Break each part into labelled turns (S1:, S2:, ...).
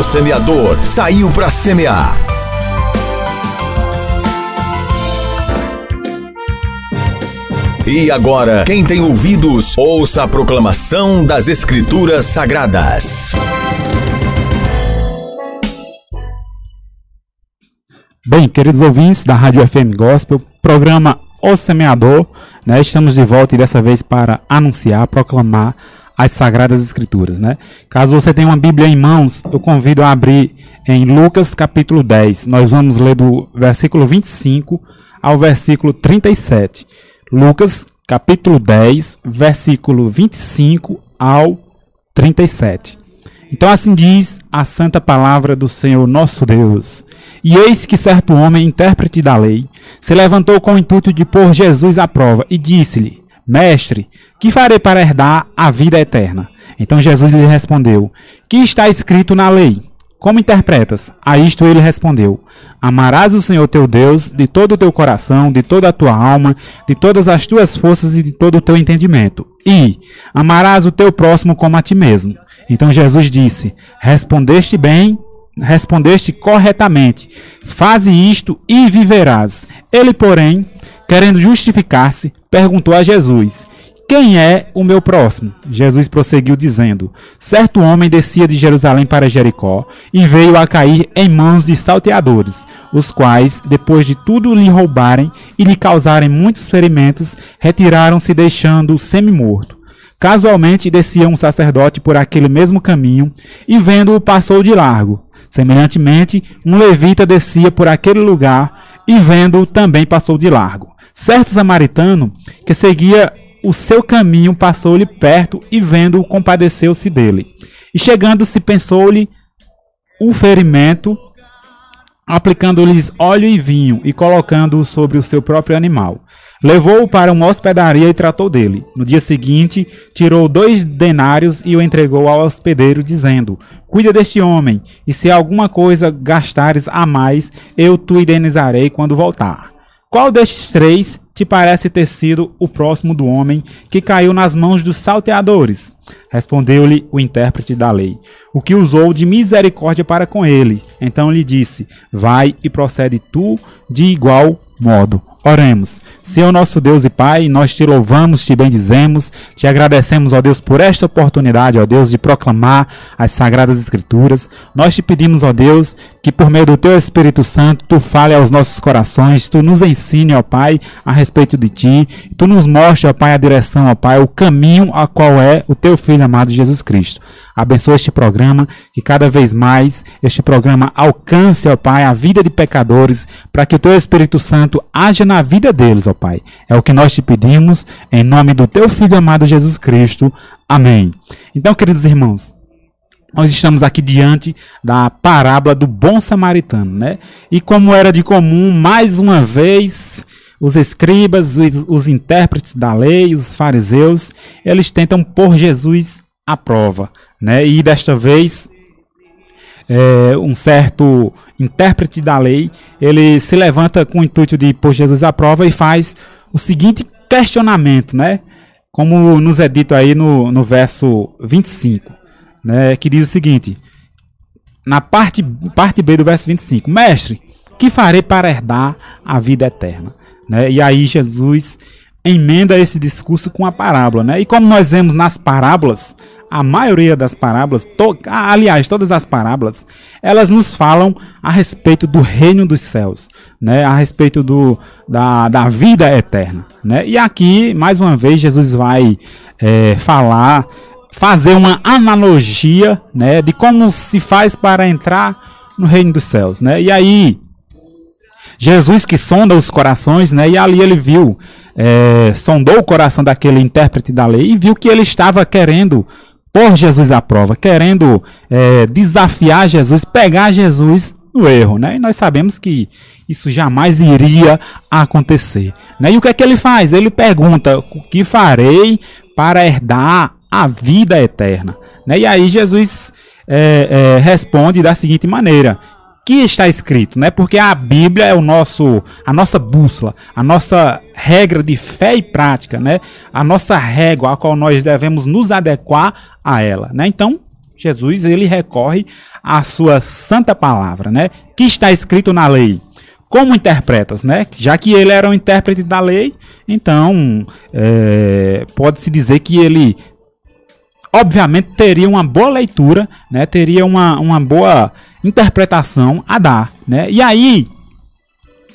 S1: O semeador saiu para semear. E agora, quem tem ouvidos, ouça a proclamação das Escrituras Sagradas.
S2: Bem, queridos ouvintes da Rádio FM Gospel, programa O Semeador, né? Estamos de volta e dessa vez para anunciar, proclamar as Sagradas Escrituras, né? Caso você tenha uma Bíblia em mãos, eu convido a abrir em Lucas capítulo 10. Nós vamos ler do versículo 25 ao versículo 37. Lucas capítulo 10, versículo 25 ao 37. Então assim diz a santa palavra do Senhor nosso Deus. E eis que certo homem, intérprete da lei, se levantou com o intuito de pôr Jesus à prova e disse-lhe: Mestre, que farei para herdar a vida eterna? Então Jesus lhe respondeu: Que está escrito na lei? Como interpretas? A isto ele respondeu: Amarás o Senhor teu Deus de todo o teu coração, de toda a tua alma, de todas as tuas forças e de todo o teu entendimento. E amarás o teu próximo como a ti mesmo. Então Jesus disse: Respondeste bem, respondeste corretamente. Faze isto e viverás. Ele, porém, querendo justificar-se, perguntou a Jesus: Quem é o meu próximo? Jesus prosseguiu dizendo: Certo homem descia de Jerusalém para Jericó e veio a cair em mãos de salteadores, os quais, depois de tudo lhe roubarem e lhe causarem muitos ferimentos, retiraram-se deixando-o semi-morto. Casualmente descia um sacerdote por aquele mesmo caminho e, vendo-o, passou de largo. Semelhantemente, um levita descia por aquele lugar e, vendo-o, também passou de largo. Certo samaritano que seguia o seu caminho passou-lhe perto e, vendo-o, compadeceu-se dele. E chegando-se, pensou-lhe o ferimento, aplicando-lhes óleo e vinho e colocando-o sobre o seu próprio animal. Levou-o para uma hospedaria e tratou dele. No dia seguinte, tirou dois denários e o entregou ao hospedeiro, dizendo: Cuida deste homem, e se alguma coisa gastares a mais, eu te indenizarei quando voltar. Qual destes três te parece ter sido o próximo do homem que caiu nas mãos dos salteadores? Respondeu-lhe o intérprete da lei, o que usou de misericórdia para com ele. Então lhe disse: Vai e procede tu de igual modo. Oremos. Senhor nosso Deus e Pai, nós te louvamos, te bendizemos, te agradecemos, ó Deus, por esta oportunidade, ó Deus, de proclamar as sagradas escrituras. Nós te pedimos, ó Deus, que por meio do teu Espírito Santo, tu fale aos nossos corações, tu nos ensine, ó Pai, a respeito de ti, tu nos mostre, ó Pai, a direção, ó Pai, o caminho a qual é o teu filho amado Jesus Cristo. Abençoa este programa, que cada vez mais este programa alcance, ó Pai, a vida de pecadores, para que o teu Espírito Santo haja na vida deles, ó Pai. É o que nós te pedimos, em nome do teu filho amado Jesus Cristo. Amém. Então, queridos irmãos, nós estamos aqui diante da parábola do bom samaritano, né? E como era de comum, mais uma vez, os escribas, os, os intérpretes da lei, os fariseus, eles tentam pôr Jesus à prova, né? E desta vez é, um certo intérprete da lei, ele se levanta com o intuito de pôr Jesus à prova e faz o seguinte questionamento, né? Como nos é dito aí no, no verso 25, né? Que diz o seguinte, na parte, parte B do verso 25, Mestre, que farei para herdar a vida eterna? Né? E aí Jesus emenda esse discurso com a parábola, né? E como nós vemos nas parábolas, a maioria das parábolas, to, aliás, todas as parábolas, elas nos falam a respeito do reino dos céus, né? A respeito do, da, da vida eterna, né? E aqui, mais uma vez, Jesus vai é, falar, fazer uma analogia, né? De como se faz para entrar no reino dos céus, né? E aí, Jesus que sonda os corações, né? E ali ele viu é, sondou o coração daquele intérprete da lei e viu que ele estava querendo pôr Jesus à prova, querendo é, desafiar Jesus, pegar Jesus no erro, né? E nós sabemos que isso jamais iria acontecer, né? E o que é que ele faz? Ele pergunta: "O que farei para herdar a vida eterna?" Né? E aí Jesus é, é, responde da seguinte maneira: que está escrito, né? Porque a Bíblia é o nosso, a nossa bússola, a nossa regra de fé e prática, né? A nossa régua a qual nós devemos nos adequar a ela, né? Então, Jesus ele recorre à sua santa palavra, né? Que está escrito na lei. Como interpretas, né? Já que ele era um intérprete da lei, então é, pode-se dizer que ele obviamente teria uma boa leitura, né? Teria uma, uma boa interpretação a dar, né? E aí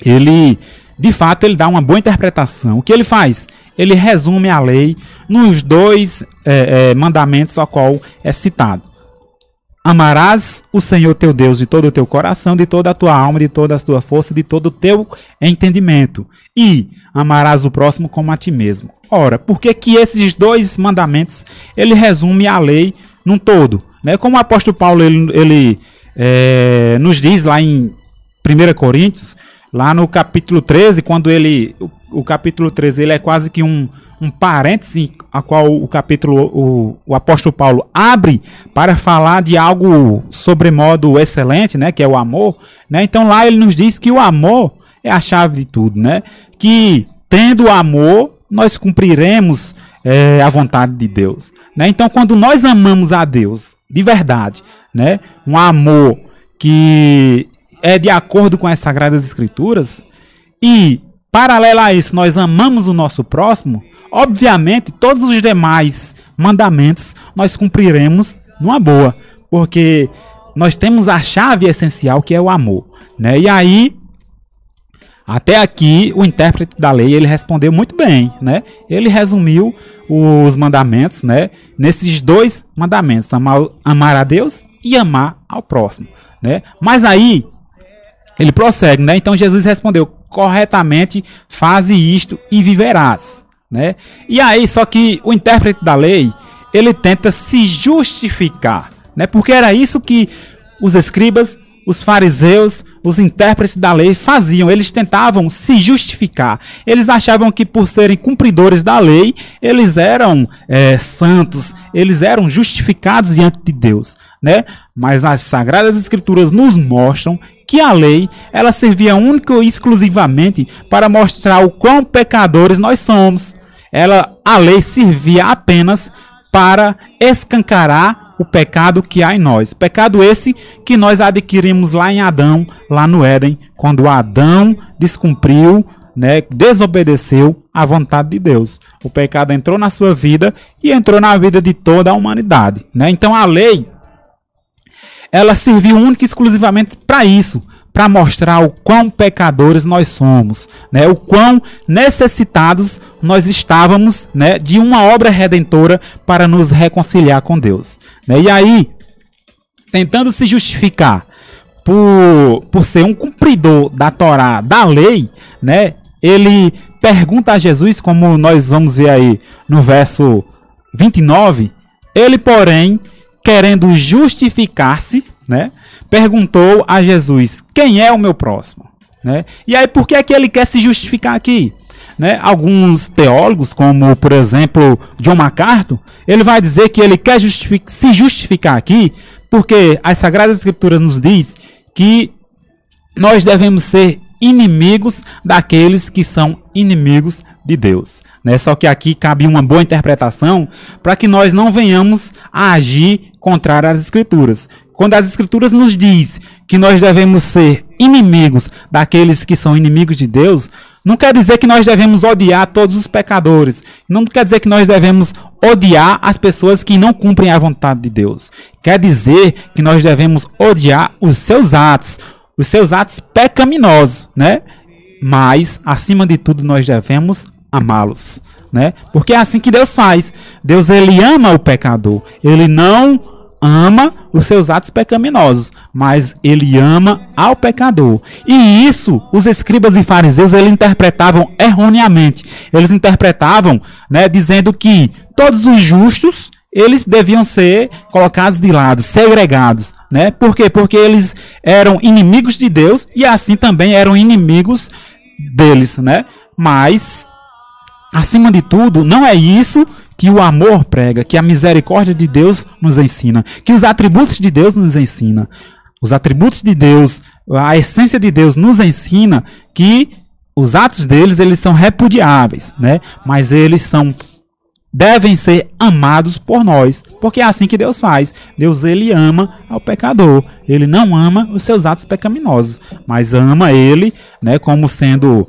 S2: ele de fato ele dá uma boa interpretação. O que ele faz? Ele resume a lei nos dois é, é, mandamentos ao qual é citado. Amarás o Senhor teu Deus de todo o teu coração, de toda a tua alma, de toda a tua força, de todo o teu entendimento. E amarás o próximo como a ti mesmo. Ora, por que que esses dois mandamentos ele resume a lei num todo? Né? Como o apóstolo Paulo ele, ele é, nos diz lá em 1 Coríntios, lá no capítulo 13, quando ele. O, o capítulo 13 ele é quase que um, um parêntese a qual o capítulo, o, o apóstolo Paulo abre para falar de algo sobremodo excelente, né, que é o amor, né? Então lá ele nos diz que o amor é a chave de tudo, né? Que tendo o amor, nós cumpriremos é, a vontade de Deus, né? Então quando nós amamos a Deus de verdade, né? Um amor que é de acordo com as sagradas escrituras e Paralelo a isso, nós amamos o nosso próximo, obviamente todos os demais mandamentos nós cumpriremos numa boa, porque nós temos a chave essencial que é o amor, né? E aí até aqui o intérprete da lei ele respondeu muito bem, né? Ele resumiu os mandamentos, né? Nesses dois mandamentos, amar, amar a Deus e amar ao próximo, né? Mas aí ele prossegue, né? Então Jesus respondeu: corretamente, faze isto e viverás, né? E aí, só que o intérprete da lei, ele tenta se justificar, né? Porque era isso que os escribas, os fariseus, os intérpretes da lei faziam. Eles tentavam se justificar. Eles achavam que por serem cumpridores da lei, eles eram é, santos, eles eram justificados diante de Deus, né? Mas as sagradas escrituras nos mostram que a lei ela servia única e exclusivamente para mostrar o quão pecadores nós somos. Ela, a lei servia apenas para escancarar o pecado que há em nós. Pecado esse que nós adquirimos lá em Adão, lá no Éden, quando Adão descumpriu, né, desobedeceu à vontade de Deus. O pecado entrou na sua vida e entrou na vida de toda a humanidade, né? Então a lei ela serviu única e exclusivamente para isso, para mostrar o quão pecadores nós somos, né? O quão necessitados nós estávamos, né, de uma obra redentora para nos reconciliar com Deus, né? E aí, tentando se justificar por, por ser um cumpridor da Torá, da lei, né? Ele pergunta a Jesus, como nós vamos ver aí no verso 29, ele, porém, querendo justificar-se, né? Perguntou a Jesus: "Quem é o meu próximo?" Né? E aí por que é que ele quer se justificar aqui? Né? Alguns teólogos, como por exemplo John MacArthur, ele vai dizer que ele quer justific se justificar aqui porque as Sagradas Escrituras nos diz que nós devemos ser inimigos daqueles que são inimigos de Deus. Né? Só que aqui cabe uma boa interpretação para que nós não venhamos a agir contrário às Escrituras. Quando as Escrituras nos diz que nós devemos ser inimigos daqueles que são inimigos de Deus, não quer dizer que nós devemos odiar todos os pecadores. Não quer dizer que nós devemos odiar as pessoas que não cumprem a vontade de Deus. Quer dizer que nós devemos odiar os seus atos, os seus atos pecaminosos, né? Mas, acima de tudo, nós devemos amá-los, né? Porque é assim que Deus faz. Deus ele ama o pecador. Ele não ama os seus atos pecaminosos, mas ele ama ao pecador. E isso os escribas e fariseus eles interpretavam erroneamente. Eles interpretavam, né, dizendo que todos os justos eles deviam ser colocados de lado, segregados, né? Por quê? Porque eles eram inimigos de Deus e assim também eram inimigos deles, né? Mas acima de tudo, não é isso que o amor prega, que a misericórdia de Deus nos ensina, que os atributos de Deus nos ensina. Os atributos de Deus, a essência de Deus nos ensina que os atos deles eles são repudiáveis, né? Mas eles são devem ser amados por nós, porque é assim que Deus faz. Deus ele ama ao pecador. Ele não ama os seus atos pecaminosos, mas ama ele, né, como sendo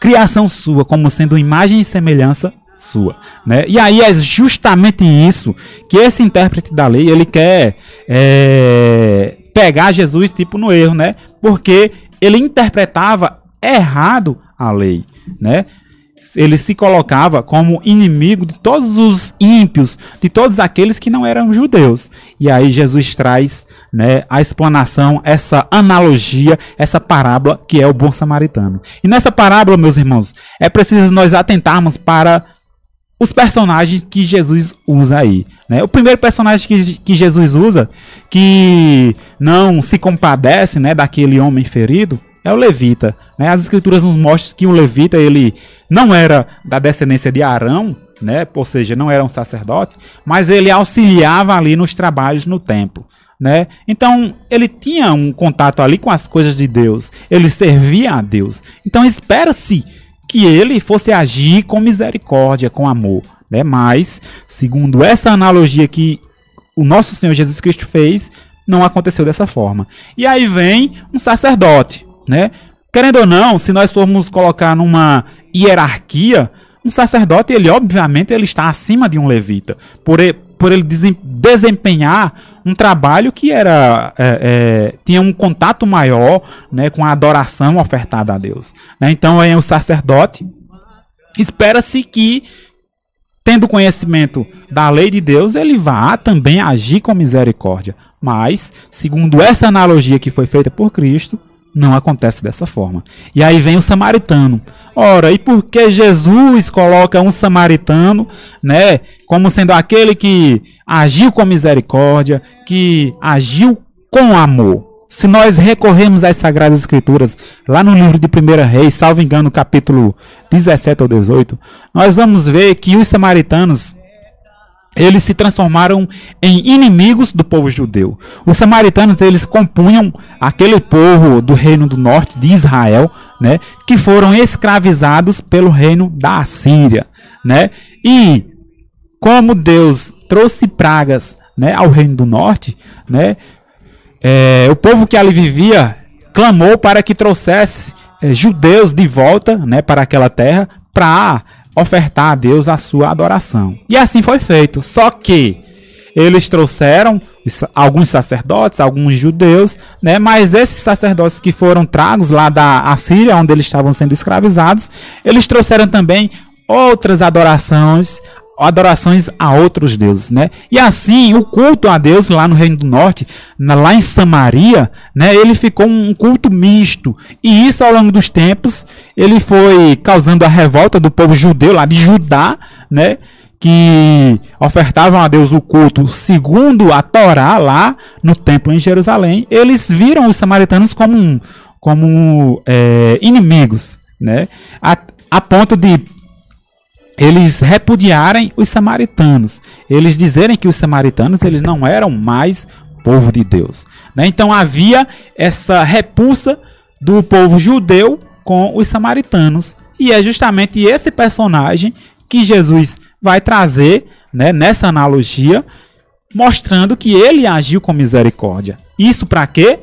S2: criação sua, como sendo imagem e semelhança sua, né? E aí é justamente isso que esse intérprete da lei ele quer é, pegar Jesus tipo no erro, né? Porque ele interpretava errado a lei, né? Ele se colocava como inimigo de todos os ímpios, de todos aqueles que não eram judeus. E aí Jesus traz, né, a explanação, essa analogia, essa parábola que é o bom samaritano. E nessa parábola, meus irmãos, é preciso nós atentarmos para os personagens que Jesus usa aí. Né? O primeiro personagem que, que Jesus usa, que não se compadece né, daquele homem ferido, é o levita. Né? As escrituras nos mostram que o levita ele não era da descendência de Arão, né? ou seja, não era um sacerdote, mas ele auxiliava ali nos trabalhos no templo. Né? Então ele tinha um contato ali com as coisas de Deus, ele servia a Deus. Então espera-se que ele fosse agir com misericórdia, com amor. Né? Mas, segundo essa analogia que o nosso Senhor Jesus Cristo fez, não aconteceu dessa forma. E aí vem um sacerdote, né? Querendo ou não, se nós formos colocar numa hierarquia, um sacerdote, ele obviamente ele está acima de um levita, por, por ele desempenhar um trabalho que era é, é, tinha um contato maior né, com a adoração ofertada a Deus. Né? Então, é o sacerdote espera-se que tendo conhecimento da lei de Deus, ele vá também agir com misericórdia. Mas, segundo essa analogia que foi feita por Cristo, não acontece dessa forma. E aí vem o samaritano. Ora, e por que Jesus coloca um samaritano, né, como sendo aquele que agiu com misericórdia, que agiu com amor? Se nós recorrermos às Sagradas Escrituras, lá no livro de 1 Reis, salvo engano, capítulo 17 ou 18, nós vamos ver que os samaritanos eles se transformaram em inimigos do povo judeu. Os samaritanos eles compunham aquele povo do reino do norte de Israel, né, que foram escravizados pelo reino da Assíria, né? E como Deus trouxe pragas, né, ao reino do norte, né, é, o povo que ali vivia clamou para que trouxesse é, judeus de volta, né, para aquela terra, para ofertar a Deus a sua adoração. E assim foi feito. Só que eles trouxeram alguns sacerdotes, alguns judeus, né? Mas esses sacerdotes que foram tragos lá da Assíria, onde eles estavam sendo escravizados, eles trouxeram também outras adorações, adorações a outros deuses, né? E assim, o culto a Deus lá no Reino do Norte, lá em Samaria, né, ele ficou um culto misto. E isso ao longo dos tempos, ele foi causando a revolta do povo judeu lá de Judá, né? que ofertavam a Deus o culto segundo a Torá lá no templo em Jerusalém, eles viram os samaritanos como, como é, inimigos, né? A, a ponto de eles repudiarem os samaritanos, eles dizerem que os samaritanos eles não eram mais povo de Deus. Né? Então havia essa repulsa do povo judeu com os samaritanos. E é justamente esse personagem que Jesus vai trazer né, nessa analogia, mostrando que ele agiu com misericórdia. Isso para quê?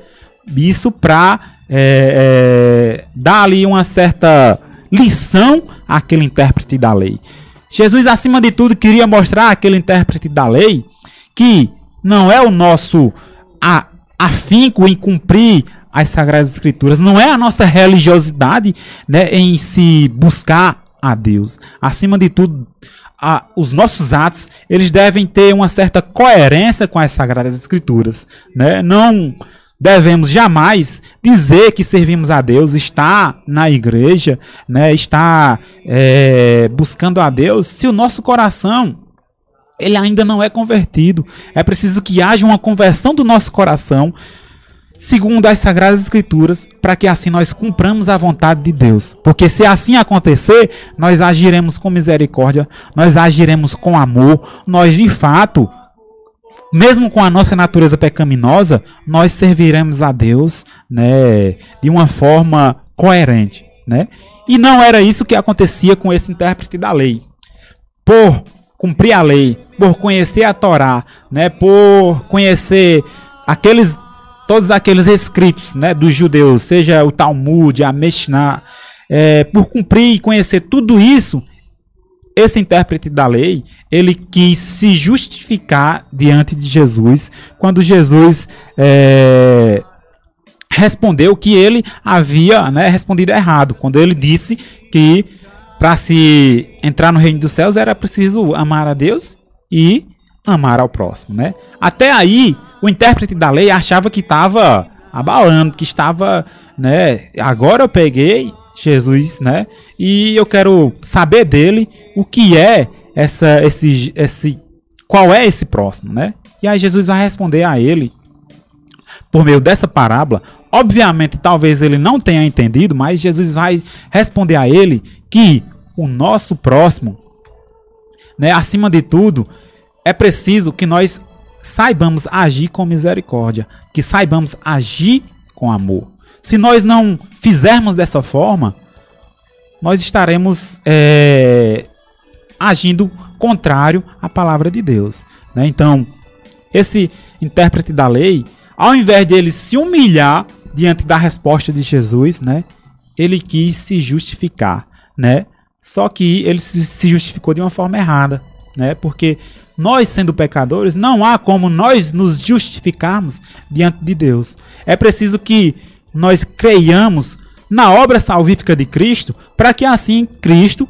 S2: Isso para é, é, dar ali uma certa lição àquele intérprete da lei. Jesus, acima de tudo, queria mostrar àquele intérprete da lei que não é o nosso afinco em cumprir as Sagradas Escrituras, não é a nossa religiosidade né, em se buscar a Deus. Acima de tudo, a, os nossos atos eles devem ter uma certa coerência com as Sagradas Escrituras. Né? Não devemos jamais dizer que servimos a Deus, está na igreja, né, está é, buscando a Deus, se o nosso coração ele ainda não é convertido. É preciso que haja uma conversão do nosso coração, segundo as Sagradas Escrituras, para que assim nós cumpramos a vontade de Deus. Porque se assim acontecer, nós agiremos com misericórdia, nós agiremos com amor, nós de fato mesmo com a nossa natureza pecaminosa, nós serviremos a Deus, né, de uma forma coerente, né? E não era isso que acontecia com esse intérprete da lei. Por cumprir a lei, por conhecer a Torá, né, por conhecer aqueles todos aqueles escritos, né, dos judeus, seja o Talmud, a Mishnah, é, por cumprir e conhecer tudo isso, esse intérprete da lei, ele quis se justificar diante de Jesus, quando Jesus é, respondeu que ele havia né, respondido errado, quando ele disse que para se entrar no reino dos céus era preciso amar a Deus e amar ao próximo, né? Até aí, o intérprete da lei achava que estava abalando, que estava, né? Agora eu peguei Jesus, né? E eu quero saber dele o que é essa, esse, esse, qual é esse próximo, né? E aí Jesus vai responder a ele por meio dessa parábola. Obviamente, talvez ele não tenha entendido, mas Jesus vai responder a ele que o nosso próximo, né, acima de tudo, é preciso que nós saibamos agir com misericórdia, que saibamos agir com amor. Se nós não fizermos dessa forma, nós estaremos é, agindo contrário à palavra de Deus. Né? Então, esse intérprete da lei, ao invés de ele se humilhar diante da resposta de Jesus, né, ele quis se justificar, né? Só que ele se justificou de uma forma errada, né? Porque nós sendo pecadores, não há como nós nos justificarmos diante de Deus. É preciso que nós creiamos na obra salvífica de Cristo, para que assim Cristo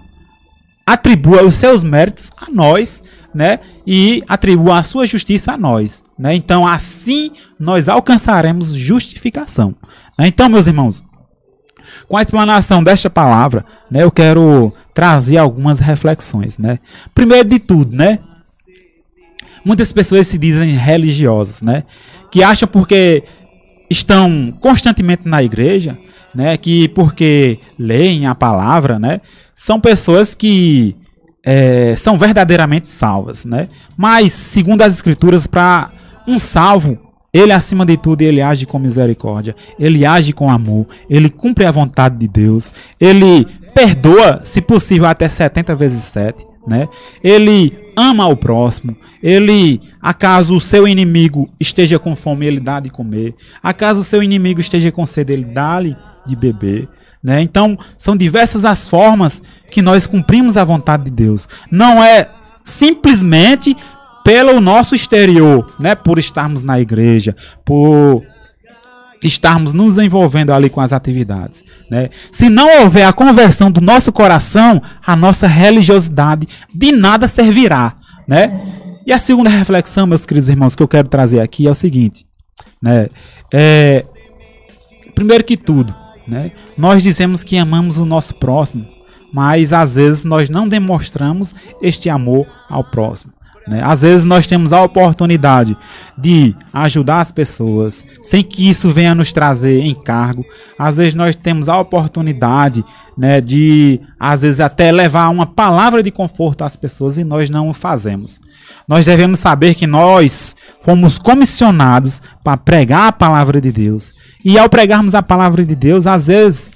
S2: atribua os seus méritos a nós, né? E atribua a sua justiça a nós, né? Então, assim nós alcançaremos justificação. Né? Então, meus irmãos, com a explanação desta palavra, né, eu quero trazer algumas reflexões, né? Primeiro de tudo, né? Muitas pessoas se dizem religiosas, né? Que acham porque estão constantemente na igreja, né, que porque leem a palavra, né, são pessoas que é, são verdadeiramente salvas, né? Mas segundo as escrituras, para um salvo, ele acima de tudo ele age com misericórdia, ele age com amor, ele cumpre a vontade de Deus, ele perdoa, se possível, até 70 vezes 7, né? Ele ama o próximo, ele, acaso o seu inimigo esteja com fome, ele dá de comer, acaso o seu inimigo esteja com sede, ele dá-lhe de beber. Né? Então, são diversas as formas que nós cumprimos a vontade de Deus. Não é simplesmente pelo nosso exterior, né? por estarmos na igreja, por estarmos nos envolvendo ali com as atividades. Né? Se não houver a conversão do nosso coração, a nossa religiosidade de nada servirá. Né? E a segunda reflexão, meus queridos irmãos, que eu quero trazer aqui é o seguinte. Né? É, primeiro que tudo, né? Nós dizemos que amamos o nosso próximo, mas às vezes nós não demonstramos este amor ao próximo. Né? Às vezes nós temos a oportunidade de ajudar as pessoas sem que isso venha nos trazer encargo. Às vezes nós temos a oportunidade né, de, às vezes, até levar uma palavra de conforto às pessoas e nós não o fazemos. Nós devemos saber que nós fomos comissionados para pregar a palavra de Deus e ao pregarmos a palavra de Deus, às vezes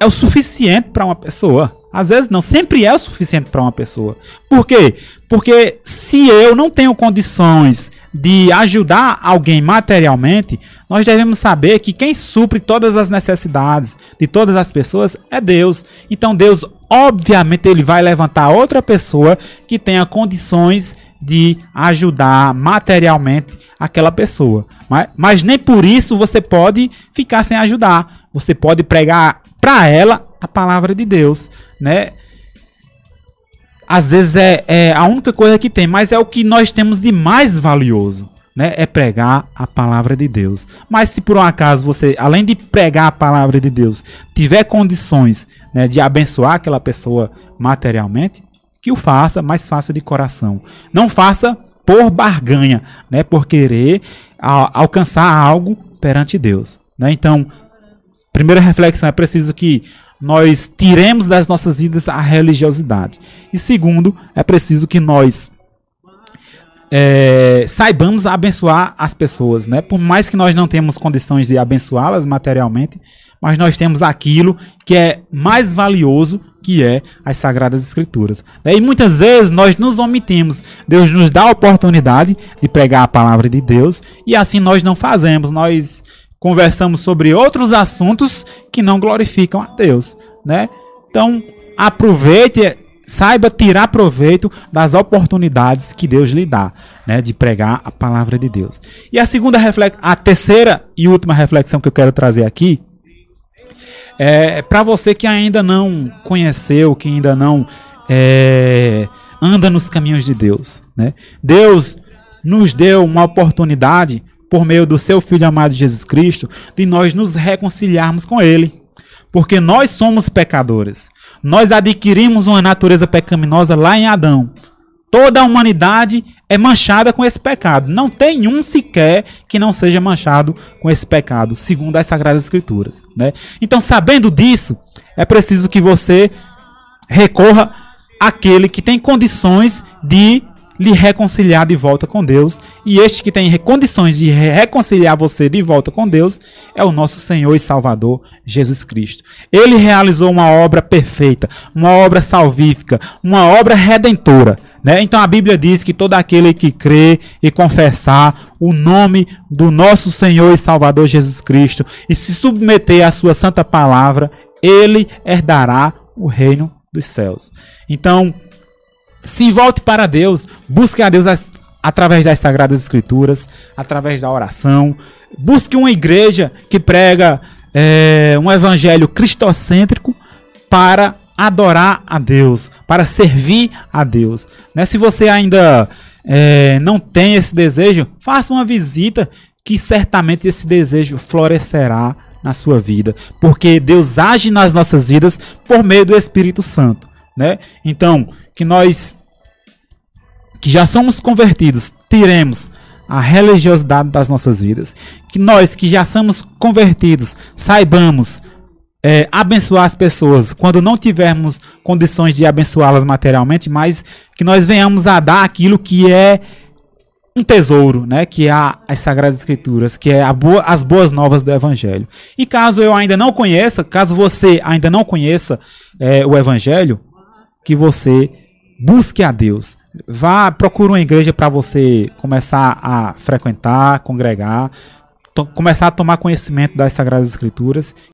S2: é o suficiente para uma pessoa. Às vezes não, sempre é o suficiente para uma pessoa. Por quê? Porque se eu não tenho condições de ajudar alguém materialmente, nós devemos saber que quem supre todas as necessidades de todas as pessoas é Deus. Então Deus, obviamente, ele vai levantar outra pessoa que tenha condições de ajudar materialmente aquela pessoa. Mas, mas nem por isso você pode ficar sem ajudar. Você pode pregar para ela a palavra de Deus, né? Às vezes é, é a única coisa que tem, mas é o que nós temos de mais valioso. Né, é pregar a palavra de Deus. Mas se por um acaso você, além de pregar a palavra de Deus, tiver condições né, de abençoar aquela pessoa materialmente, que o faça, mas faça de coração. Não faça por barganha, né? Por querer a, alcançar algo perante Deus. Né? Então, primeira reflexão é preciso que nós tiremos das nossas vidas a religiosidade. E segundo, é preciso que nós é, saibamos abençoar as pessoas, né? Por mais que nós não tenhamos condições de abençoá-las materialmente, mas nós temos aquilo que é mais valioso, que é as Sagradas Escrituras. E muitas vezes nós nos omitimos. Deus nos dá a oportunidade de pregar a palavra de Deus e assim nós não fazemos. Nós conversamos sobre outros assuntos que não glorificam a Deus, né? Então, aproveite, saiba tirar proveito das oportunidades que Deus lhe dá né, de pregar a palavra de Deus. E a segunda reflexão, a terceira e última reflexão que eu quero trazer aqui é para você que ainda não conheceu, que ainda não é, anda nos caminhos de Deus. Né? Deus nos deu uma oportunidade, por meio do seu Filho amado Jesus Cristo, de nós nos reconciliarmos com Ele. Porque nós somos pecadores. Nós adquirimos uma natureza pecaminosa lá em Adão. Toda a humanidade é manchada com esse pecado. Não tem um sequer que não seja manchado com esse pecado, segundo as Sagradas Escrituras. Né? Então, sabendo disso, é preciso que você recorra àquele que tem condições de lhe reconciliar de volta com Deus. E este que tem condições de reconciliar você de volta com Deus é o nosso Senhor e Salvador Jesus Cristo. Ele realizou uma obra perfeita, uma obra salvífica, uma obra redentora. Né? Então a Bíblia diz que todo aquele que crê e confessar o nome do nosso Senhor e Salvador Jesus Cristo e se submeter à sua santa palavra, ele herdará o reino dos céus. Então, se volte para Deus, busque a Deus através das Sagradas Escrituras, através da oração. Busque uma igreja que prega é, um evangelho cristocêntrico para adorar a Deus, para servir a Deus. Né? Se você ainda é, não tem esse desejo, faça uma visita que certamente esse desejo florescerá na sua vida, porque Deus age nas nossas vidas por meio do Espírito Santo, né? Então, que nós que já somos convertidos, tiremos a religiosidade das nossas vidas, que nós que já somos convertidos, saibamos é, abençoar as pessoas quando não tivermos condições de abençoá-las materialmente, mas que nós venhamos a dar aquilo que é um tesouro, né? Que é as Sagradas Escrituras, que é boa, as boas novas do Evangelho. E caso eu ainda não conheça, caso você ainda não conheça é, o Evangelho, que você busque a Deus. Vá, procure uma igreja para você começar a frequentar, congregar, começar a tomar conhecimento das Sagradas Escrituras,